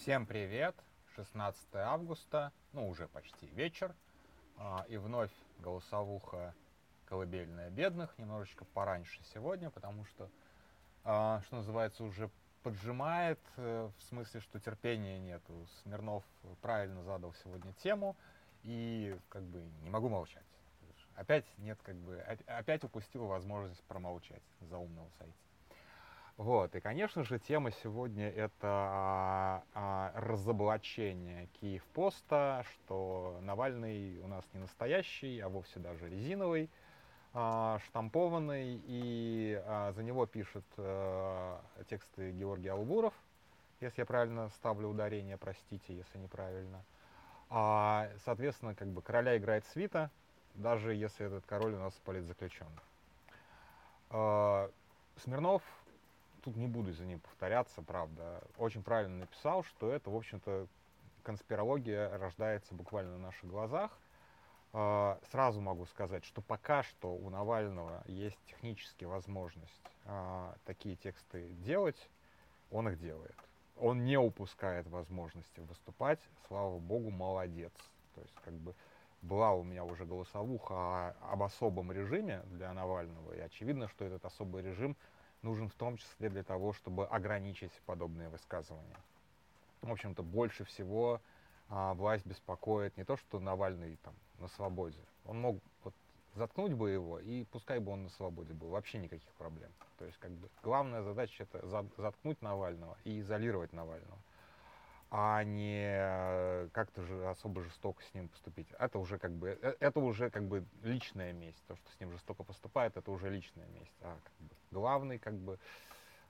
Всем привет! 16 августа, ну уже почти вечер, а, и вновь голосовуха колыбельная бедных, немножечко пораньше сегодня, потому что, а, что называется, уже поджимает, э, в смысле, что терпения нету. Смирнов правильно задал сегодня тему, и как бы не могу молчать. Опять нет, как бы, опять упустил возможность промолчать за умного сайта. Вот, и, конечно же, тема сегодня это а, а, разоблачение Киев-Поста, что Навальный у нас не настоящий, а вовсе даже резиновый, а, штампованный, и а, за него пишет а, тексты Георгий Албуров, если я правильно ставлю ударение, простите, если неправильно. А, соответственно, как бы короля играет свита, даже если этот король у нас политзаключенный. А, Смирнов тут не буду за ним повторяться, правда, очень правильно написал, что это, в общем-то, конспирология рождается буквально на наших глазах. А, сразу могу сказать, что пока что у Навального есть технически возможность а, такие тексты делать, он их делает. Он не упускает возможности выступать, слава богу, молодец. То есть, как бы, была у меня уже голосовуха об особом режиме для Навального, и очевидно, что этот особый режим нужен в том числе для того, чтобы ограничить подобные высказывания. В общем-то, больше всего а, власть беспокоит не то, что Навальный там на свободе. Он мог вот, заткнуть бы его, и пускай бы он на свободе был, вообще никаких проблем. То есть, как бы, главная задача это заткнуть Навального и изолировать Навального а не э, как-то же особо жестоко с ним поступить. Это уже как бы, э, это уже как бы личная месть. То, что с ним жестоко поступает, это уже личная месть. А как бы, главный как бы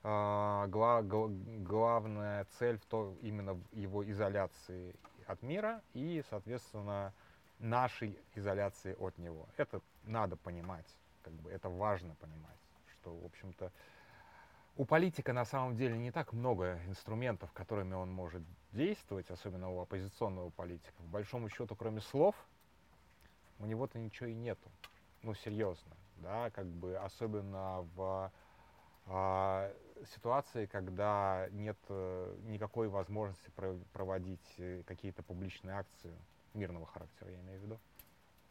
э, гла, гла, главная цель в то именно в его изоляции от мира и, соответственно, нашей изоляции от него. Это надо понимать, как бы это важно понимать, что, в общем-то, у политика на самом деле не так много инструментов, которыми он может действовать, особенно у оппозиционного политика. По большому счету, кроме слов, у него-то ничего и нету. Ну, серьезно, да, как бы особенно в а, ситуации, когда нет а, никакой возможности про проводить э, какие-то публичные акции мирного характера, я имею в виду.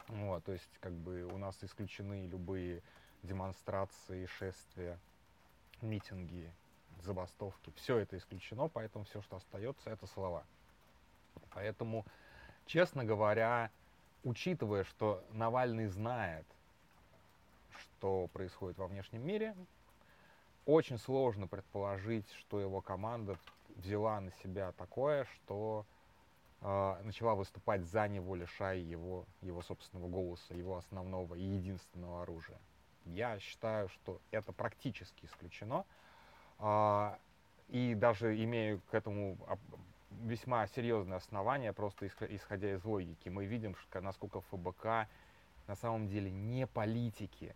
Вот, то есть, как бы у нас исключены любые демонстрации, шествия, митинги, забастовки, все это исключено, поэтому все, что остается, это слова. Поэтому, честно говоря, учитывая, что Навальный знает, что происходит во внешнем мире, очень сложно предположить, что его команда взяла на себя такое, что э, начала выступать за него, лишая его, его собственного голоса, его основного и единственного оружия. Я считаю, что это практически исключено. А, и даже имею к этому весьма серьезное основание, просто исходя из логики. Мы видим, насколько ФБК на самом деле не политики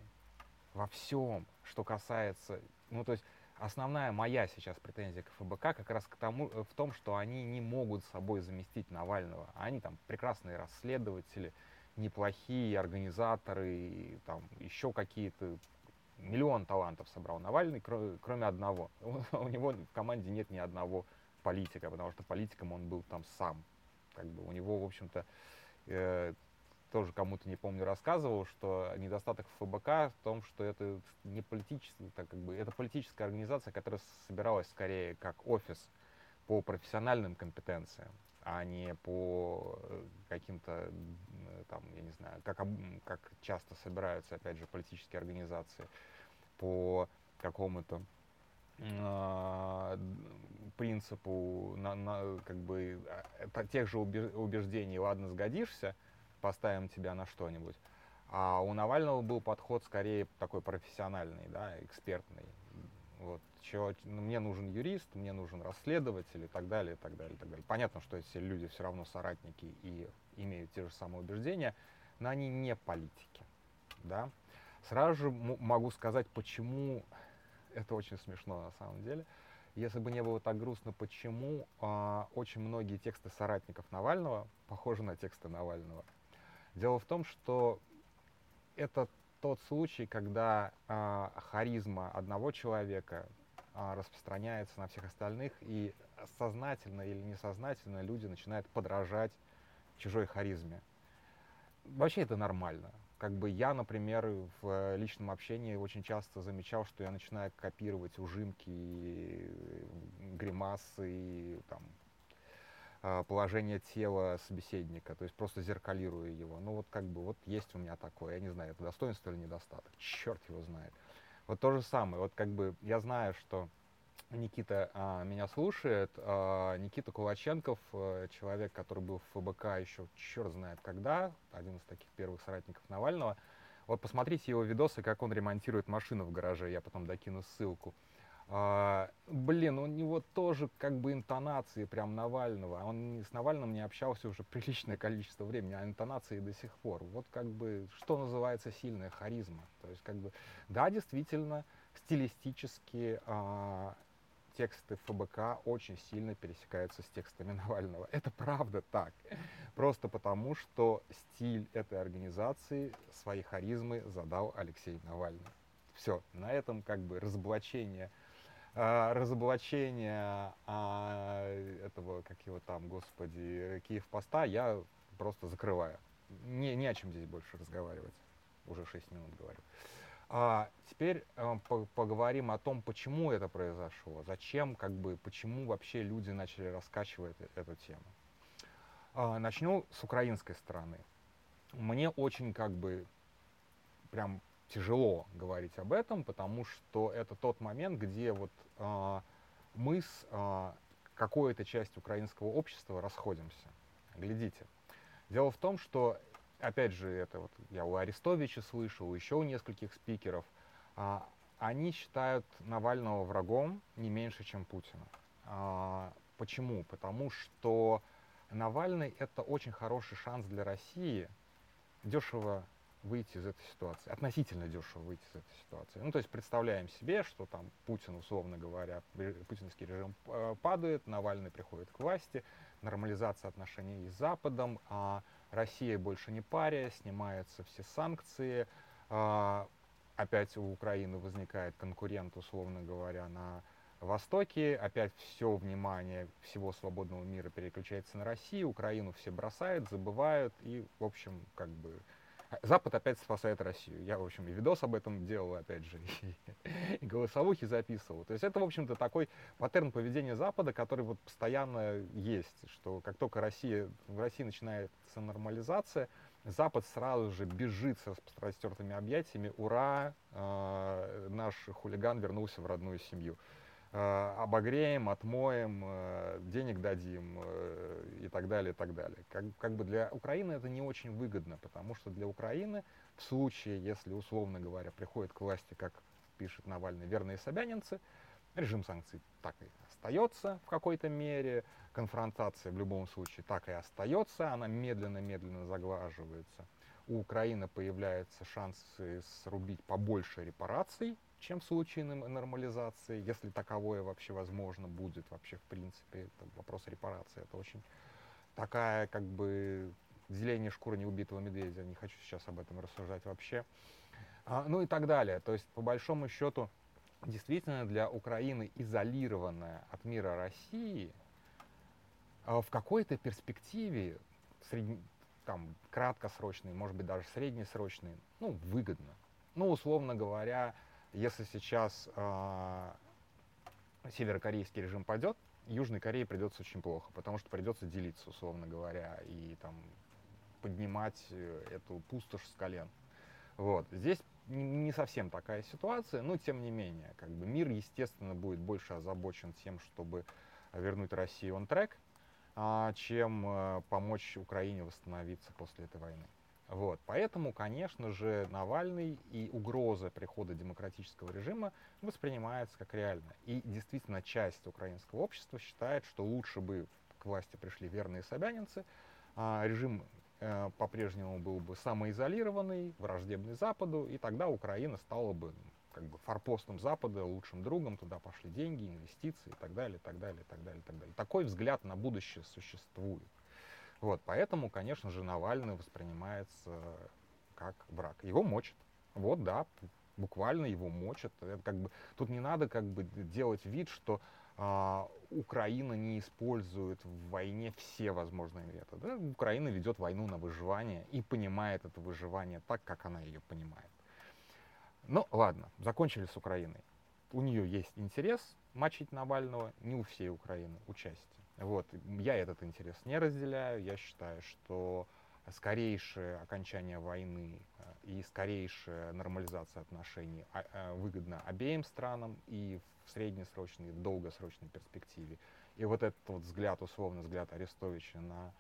во всем, что касается... Ну, то есть основная моя сейчас претензия к ФБК как раз к тому, э, в том, что они не могут собой заместить Навального. Они там прекрасные расследователи, неплохие организаторы, там еще какие-то миллион талантов собрал Навальный, кроме одного. У него в команде нет ни одного политика, потому что политиком он был там сам. Как бы у него, в общем-то, э, тоже кому-то, не помню, рассказывал, что недостаток ФБК в том, что это не политическая, так как бы, это политическая организация, которая собиралась скорее как офис по профессиональным компетенциям а не по э, каким-то, там, я не знаю, как, как часто собираются, опять же, политические организации, по какому-то э, принципу, на, на, как бы, э, тех же убеждений, ладно, сгодишься, поставим тебя на что-нибудь. А у Навального был подход скорее такой профессиональный, да, экспертный. Вот, ну, мне нужен юрист, мне нужен расследователь и так далее, и так далее, и так далее. Понятно, что эти люди все равно соратники и имеют те же самые убеждения, но они не политики, да. Сразу же могу сказать, почему это очень смешно на самом деле. Если бы не было так грустно, почему э, очень многие тексты соратников Навального похожи на тексты Навального. Дело в том, что это тот случай, когда э, харизма одного человека распространяется на всех остальных, и сознательно или несознательно люди начинают подражать чужой харизме. Вообще это нормально. Как бы я, например, в личном общении очень часто замечал, что я начинаю копировать ужимки, гримасы, и, там, а, положение тела собеседника, то есть просто зеркалирую его. Ну вот как бы вот есть у меня такое, я не знаю, это достоинство или недостаток, черт его знает. Вот то же самое, вот как бы я знаю, что Никита а, меня слушает. А, Никита Кулаченков, а, человек, который был в ФБК еще черт знает когда, один из таких первых соратников Навального. Вот посмотрите его видосы, как он ремонтирует машину в гараже, я потом докину ссылку. А, блин, у него тоже как бы интонации прям Навального. Он с Навальным не общался уже приличное количество времени, а интонации до сих пор. Вот как бы, что называется сильная харизма. То есть как бы, да, действительно, стилистически а, тексты ФБК очень сильно пересекаются с текстами Навального. Это правда так. Просто потому, что стиль этой организации свои харизмы задал Алексей Навальный. Все, на этом как бы разоблачение разоблачение а, этого, как его там, господи, Киев поста я просто закрываю. Не, не о чем здесь больше разговаривать. Уже 6 минут говорю. А теперь э, по поговорим о том, почему это произошло, зачем, как бы, почему вообще люди начали раскачивать э, эту тему. А, начну с украинской стороны. Мне очень как бы прям тяжело говорить об этом, потому что это тот момент, где вот а, мы с а, какой-то частью украинского общества расходимся. Глядите. Дело в том, что опять же, это вот я у Арестовича слышал, еще у нескольких спикеров, а, они считают Навального врагом не меньше, чем Путина. А, почему? Потому что Навальный это очень хороший шанс для России дешево выйти из этой ситуации, относительно дешево выйти из этой ситуации. Ну, то есть представляем себе, что там Путин, условно говоря, путинский режим э, падает, Навальный приходит к власти, нормализация отношений с Западом, а Россия больше не пария, снимаются все санкции, а, опять у Украины возникает конкурент, условно говоря, на Востоке, опять все внимание всего свободного мира переключается на Россию, Украину все бросают, забывают, и, в общем, как бы Запад опять спасает Россию. Я, в общем, и видос об этом делал, опять же, и, и голосовухи записывал. То есть это, в общем-то, такой паттерн поведения Запада, который вот постоянно есть, что как только Россия, в России начинается нормализация, Запад сразу же бежит с распростертыми объятиями. Ура, э, наш хулиган вернулся в родную семью. Э, обогреем, отмоем, э, денег дадим э, и так далее, и так далее. Как, как бы для Украины это не очень выгодно, потому что для Украины в случае, если, условно говоря, приходит к власти, как пишет Навальный, верные собянинцы, режим санкций так и остается в какой-то мере, конфронтация в любом случае так и остается, она медленно-медленно заглаживается. У Украины появляется шанс срубить побольше репараций, чем в случае нормализации, если таковое вообще возможно будет вообще в принципе. Это вопрос репарации. Это очень такая как бы деление шкуры неубитого медведя. Не хочу сейчас об этом рассуждать вообще. А, ну и так далее. То есть по большому счету действительно для Украины изолированная от мира России а в какой-то перспективе сред... там краткосрочной, может быть даже среднесрочной, ну выгодно. Ну условно говоря, если сейчас э, северокорейский режим пойдет, Южной Корее придется очень плохо, потому что придется делиться, условно говоря, и там поднимать э, эту пустошь с колен. Вот. Здесь не совсем такая ситуация, но тем не менее, как бы мир, естественно, будет больше озабочен тем, чтобы вернуть Россию он трек, а, чем э, помочь Украине восстановиться после этой войны. Вот. Поэтому, конечно же, Навальный и угроза прихода демократического режима воспринимается как реальная. И действительно, часть украинского общества считает, что лучше бы к власти пришли верные собянинцы, а режим э, по-прежнему был бы самоизолированный, враждебный Западу, и тогда Украина стала бы как бы форпостом Запада, лучшим другом, туда пошли деньги, инвестиции и так далее, и так далее, и так далее, и так далее. Такой взгляд на будущее существует. Вот, поэтому, конечно же, Навальный воспринимается как враг. Его мочат. Вот, да, буквально его мочат. Это как бы, тут не надо как бы делать вид, что а, Украина не использует в войне все возможные методы. Украина ведет войну на выживание и понимает это выживание так, как она ее понимает. Ну, ладно, закончили с Украиной. У нее есть интерес мочить Навального, не у всей Украины, участие. Вот, я этот интерес не разделяю. Я считаю, что скорейшее окончание войны э, и скорейшая нормализация отношений а, э, выгодна обеим странам и в среднесрочной, и в долгосрочной перспективе. И вот этот вот взгляд, условно взгляд Арестовича на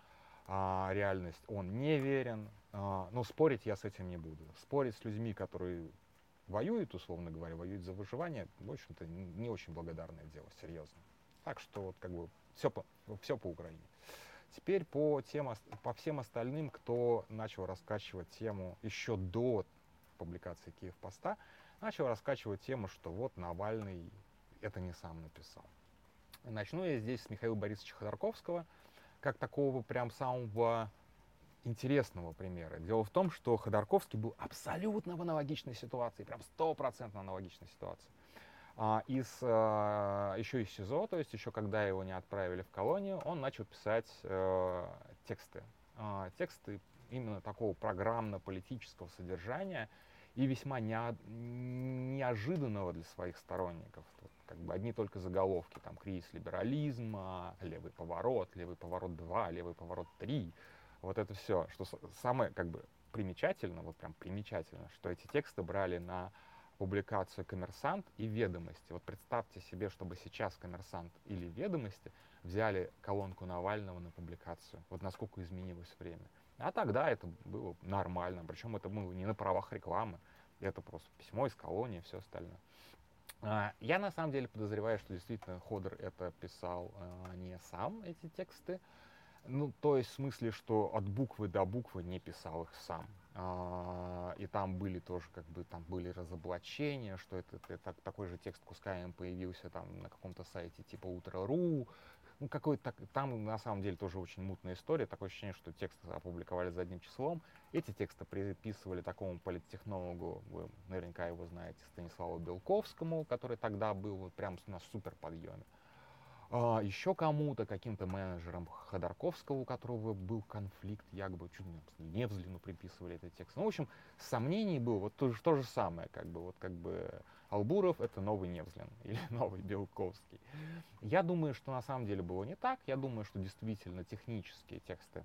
а, реальность, он не верен. А, но спорить я с этим не буду. Спорить с людьми, которые воюют, условно говоря, воюют за выживание, в общем-то, не очень благодарное дело, серьезно. Так что вот как бы все по, все по Украине. Теперь по, тем, по всем остальным, кто начал раскачивать тему еще до публикации Киев поста, начал раскачивать тему, что вот Навальный это не сам написал. Начну я здесь с Михаила Борисовича Ходорковского, как такого прям самого интересного примера. Дело в том, что Ходорковский был абсолютно в аналогичной ситуации, прям стопроцентно аналогичной ситуации из, а, еще из СИЗО, то есть еще когда его не отправили в колонию, он начал писать а, тексты. А, тексты именно такого программно-политического содержания и весьма не, неожиданного для своих сторонников. Как бы одни только заголовки, там кризис либерализма, левый поворот, левый поворот 2, левый поворот 3. Вот это все, что самое как бы примечательно, вот прям примечательно, что эти тексты брали на публикацию «Коммерсант» и «Ведомости». Вот представьте себе, чтобы сейчас «Коммерсант» или «Ведомости» взяли колонку Навального на публикацию. Вот насколько изменилось время. А тогда это было нормально. Причем это было не на правах рекламы. Это просто письмо из колонии и все остальное. А, я на самом деле подозреваю, что действительно Ходор это писал а, не сам, эти тексты. Ну, то есть в смысле, что от буквы до буквы не писал их сам. А, и там были тоже, как бы, там были разоблачения, что это, это такой же текст кускаем появился там на каком-то сайте типа Утро.ру. Ну, какой-то там на самом деле тоже очень мутная история. Такое ощущение, что тексты опубликовали за одним числом. Эти тексты приписывали такому политтехнологу, вы наверняка его знаете, Станиславу Белковскому, который тогда был вот прям на супер подъеме а, еще кому-то, каким-то менеджерам Ходорковского, у которого был конфликт, якобы чуть не Невзлину приписывали этот текст. Ну, в общем, сомнений было вот то, то же самое, как бы, вот как бы Албуров это новый Невзлин или новый Белковский. Я думаю, что на самом деле было не так. Я думаю, что действительно технические тексты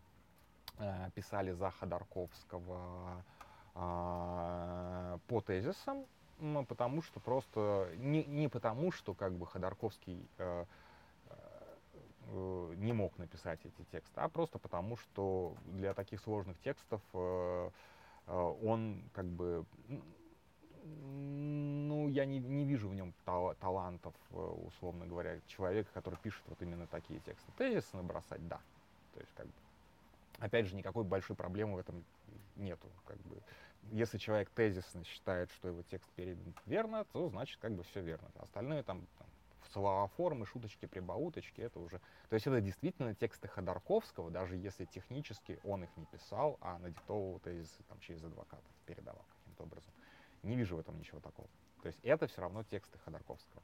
э, писали за Ходорковского э, по тезисам, потому что просто не, не потому, что как бы Ходорковский Э, не мог написать эти тексты, а просто потому, что для таких сложных текстов э, э, он как бы, ну, я не, не вижу в нем тал талантов, условно говоря, человека, который пишет вот именно такие тексты. Тезисы набросать, да. То есть, как бы, опять же, никакой большой проблемы в этом нету. Как бы, если человек тезисно считает, что его текст передан верно, то значит, как бы все верно. Остальное там, там словоформы, шуточки, прибауточки, это уже... То есть это действительно тексты Ходорковского, даже если технически он их не писал, а надиктовывал тезисы там, через адвоката, передавал каким-то образом. Не вижу в этом ничего такого. То есть это все равно тексты Ходорковского.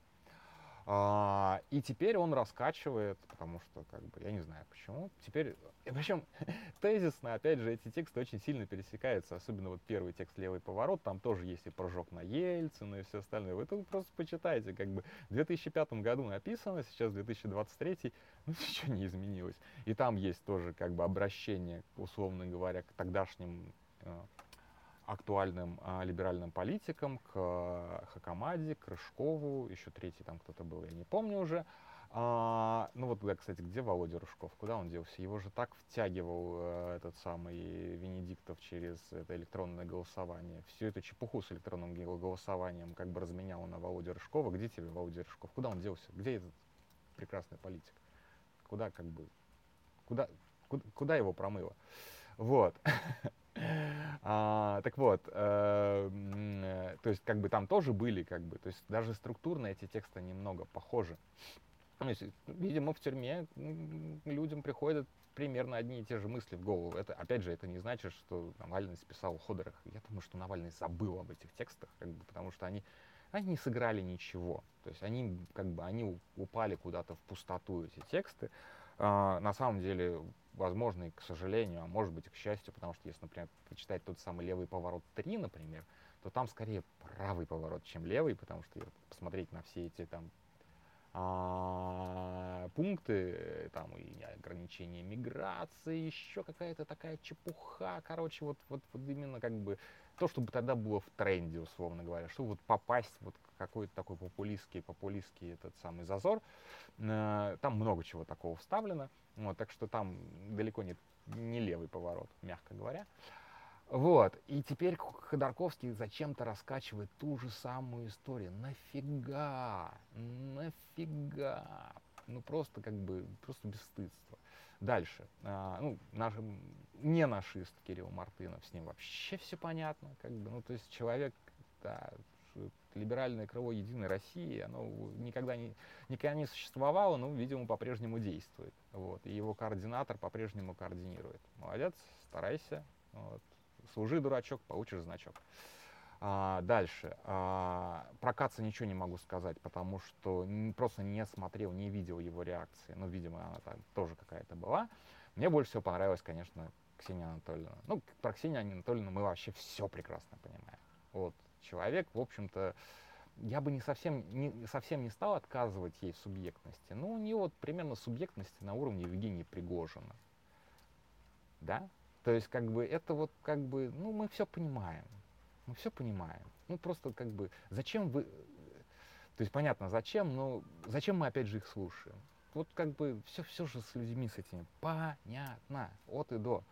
А, и теперь он раскачивает, потому что, как бы, я не знаю почему. Теперь, причем тезисно, опять же, эти тексты очень сильно пересекаются, особенно вот первый текст «Левый поворот», там тоже есть и прыжок на Ельцина и все остальное. Вы это просто почитайте, как бы в 2005 году написано, сейчас 2023, ну ничего не изменилось. И там есть тоже как бы обращение, условно говоря, к тогдашним э, актуальным а, либеральным политикам, к а, Хакамаде, к Рыжкову, еще третий там кто-то был, я не помню уже. А, ну вот, да, кстати, где Володя Рыжков? Куда он делся? Его же так втягивал э, этот самый Венедиктов через это электронное голосование. Всю эту чепуху с электронным голосованием как бы разменял на Володя Рыжкова. Где тебе Володя Рыжков? Куда он делся? Где этот прекрасный политик? Куда как бы... Куда, куда, куда его промыло? Вот. А, так вот, э, э, то есть как бы там тоже были, как бы, то есть даже структурно эти тексты немного похожи. Ну, видимо, в тюрьме людям приходят примерно одни и те же мысли в голову. Это, опять же, это не значит, что Навальный списал Ходорах. Я думаю, что Навальный забыл об этих текстах, как бы, потому что они, они не сыграли ничего. То есть они, как бы, они упали куда-то в пустоту, эти тексты. А, на самом деле, возможно, и к сожалению, а может быть и к счастью, потому что если, например, почитать тот самый «Левый поворот 3», например, то там скорее правый поворот, чем левый, потому что посмотреть на все эти там а, пункты, э, там и ограничение миграции, еще какая-то такая чепуха, короче, вот, вот, вот именно как бы то, чтобы тогда было в тренде, условно говоря, чтобы вот попасть вот какой-то такой популистский, популистский этот самый зазор, э, там много чего такого вставлено, вот, так что там далеко не, не левый поворот, мягко говоря. Вот. И теперь Ходорковский зачем-то раскачивает ту же самую историю. Нафига? Нафига? Ну просто как бы, просто бесстыдство. Дальше. А, ну, наш, не нашист Кирилл Мартынов, с ним вообще все понятно. Как бы, ну, то есть человек, да, либеральное крыло Единой России, оно никогда не, никогда не существовало, но, видимо, по-прежнему действует. Вот, и его координатор по-прежнему координирует. Молодец, старайся. Вот служи, дурачок, получишь значок. А, дальше. А, про Каца ничего не могу сказать, потому что просто не смотрел, не видел его реакции. Ну, видимо, она там тоже какая-то была. Мне больше всего понравилась, конечно, Ксения Анатольевна. Ну, про Ксению Анатольевну мы вообще все прекрасно понимаем. Вот, человек, в общем-то, я бы не совсем не, совсем не стал отказывать ей в субъектности. Но у нее вот примерно субъектности на уровне Евгения Пригожина. Да? То есть, как бы, это вот, как бы, ну, мы все понимаем. Мы все понимаем. Ну, просто, как бы, зачем вы... То есть, понятно, зачем, но зачем мы, опять же, их слушаем? Вот, как бы, все, все же с людьми с этими понятно, от и до.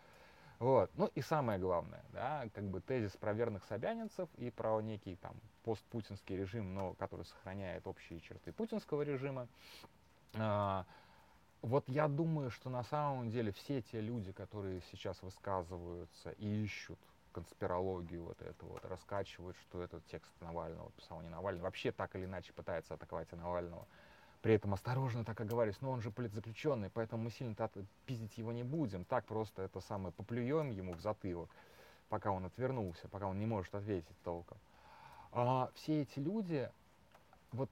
Вот. Ну и самое главное, да, как бы тезис про верных собянинцев и про некий там постпутинский режим, но который сохраняет общие черты путинского режима. А, вот я думаю, что на самом деле все те люди, которые сейчас высказываются и ищут конспирологию вот это вот, раскачивают, что этот текст Навального писал не Навальный, вообще так или иначе пытается атаковать Навального, при этом осторожно так оговариваясь, но он же политзаключенный, поэтому мы сильно пиздить его не будем, так просто это самое поплюем ему в затылок, пока он отвернулся, пока он не может ответить толком. А все эти люди, вот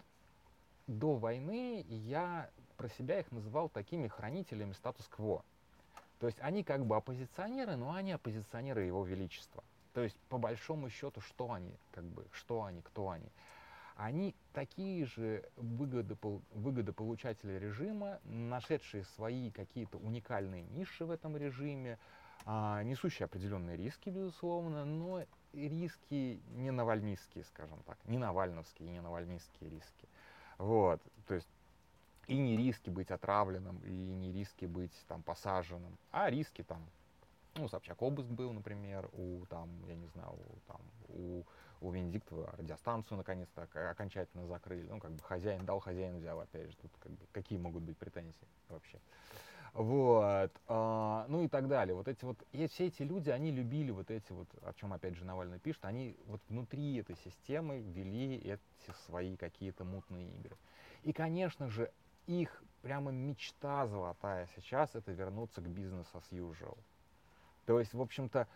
до войны я про себя их называл такими хранителями статус-кво. То есть они как бы оппозиционеры, но они оппозиционеры его величества. То есть по большому счету, что они, как бы, что они, кто они? Они такие же выгодопол, выгодополучатели режима, нашедшие свои какие-то уникальные ниши в этом режиме, а, несущие определенные риски, безусловно, но риски не навальнистские, скажем так, не навальновские, не навальнистские риски. Вот, то есть и не риски быть отравленным, и не риски быть там посаженным, а риски там, ну, Собчак обыск был, например, у там, я не знаю, у, там, у, у Венедиктова радиостанцию наконец-то окончательно закрыли. Ну, как бы хозяин дал, хозяин взял, опять же, тут как бы какие могут быть претензии вообще. Вот, а, ну и так далее. Вот эти вот, и все эти люди, они любили вот эти вот, о чем опять же Навальный пишет, они вот внутри этой системы вели эти свои какие-то мутные игры. И, конечно же, их прямо мечта золотая сейчас это вернуться к бизнес as usual. То есть, в общем-то,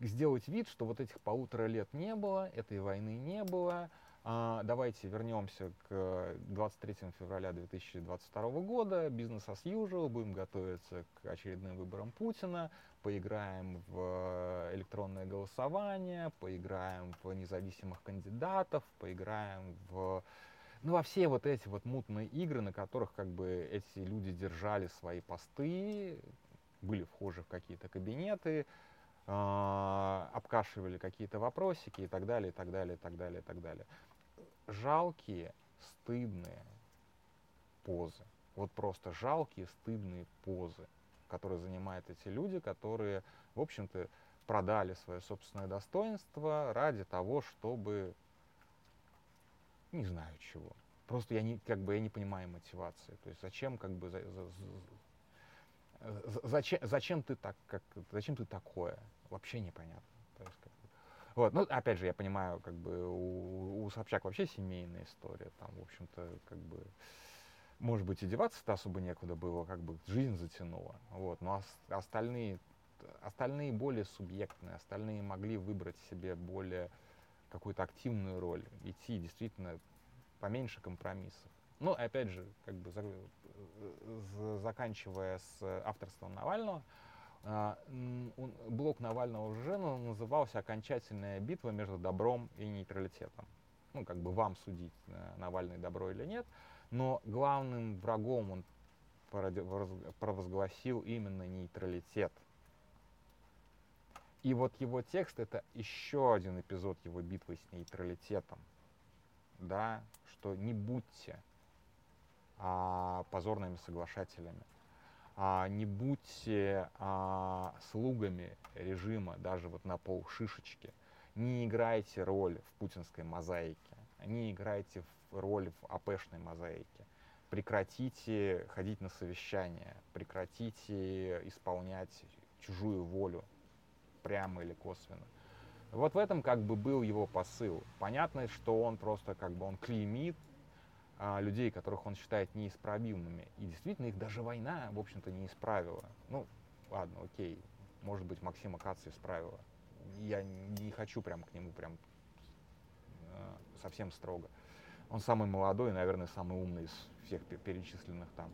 сделать вид, что вот этих полутора лет не было, этой войны не было. А, давайте вернемся к 23 февраля 2022 года, бизнес as usual, будем готовиться к очередным выборам Путина, поиграем в электронное голосование, поиграем в независимых кандидатов, поиграем в ну, во все вот эти вот мутные игры, на которых как бы эти люди держали свои посты, были вхожи в какие-то кабинеты, э, обкашивали какие-то вопросики и так далее, и так далее, и так далее, и так далее. Жалкие, стыдные позы. Вот просто жалкие, стыдные позы, которые занимают эти люди, которые, в общем-то, продали свое собственное достоинство ради того, чтобы не знаю чего. Просто я не, как бы, я не понимаю мотивации. То есть зачем, как бы, за, за, за, зачем, зачем ты так, как, зачем ты такое? Вообще непонятно. То есть, как вот, ну, опять же, я понимаю, как бы, у, у Собчак вообще семейная история, там, в общем-то, как бы, может быть, и деваться-то особо некуда было, как бы жизнь затянула. Вот. Но остальные, остальные более субъектные, остальные могли выбрать себе более какую-то активную роль, идти действительно поменьше компромиссов. Ну, опять же, как бы за, заканчивая с авторством Навального, блок Навального уже назывался «Окончательная битва между добром и нейтралитетом». Ну, как бы вам судить, э, Навальный добро или нет, но главным врагом он провозгласил именно нейтралитет. И вот его текст это еще один эпизод его битвы с нейтралитетом. Да, что не будьте а, позорными соглашателями, а, не будьте а, слугами режима даже вот на пол шишечки, не играйте роль в путинской мозаике, не играйте роль в АПшной мозаике. Прекратите ходить на совещания, прекратите исполнять чужую волю, прямо или косвенно. Вот в этом как бы был его посыл. Понятно, что он просто как бы он клеймит людей, которых он считает неисправимыми. И действительно их даже война, в общем-то, не исправила. Ну, ладно, окей, может быть, Максима Каца исправила. Я не хочу прям к нему прям э, совсем строго. Он самый молодой, наверное, самый умный из всех перечисленных там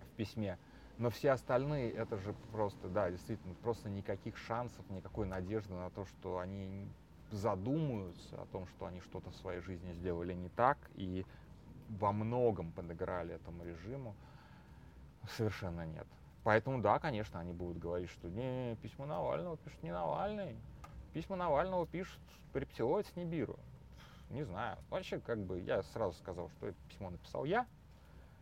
в письме. Но все остальные, это же просто, да, действительно, просто никаких шансов, никакой надежды на то, что они задумаются о том, что они что-то в своей жизни сделали не так и во многом подыграли этому режиму, совершенно нет. Поэтому, да, конечно, они будут говорить, что не, письма Навального пишет не Навальный, письма Навального пишет рептилоид Нибиру не знаю. Вообще, как бы, я сразу сказал, что это письмо написал я.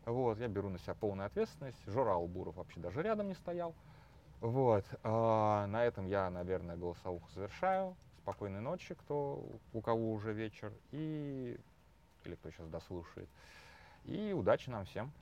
Вот, я беру на себя полную ответственность. Жора Албуров вообще даже рядом не стоял. Вот, а, на этом я, наверное, голосовуху завершаю. Спокойной ночи, кто, у кого уже вечер, и, или кто сейчас дослушает. И удачи нам всем.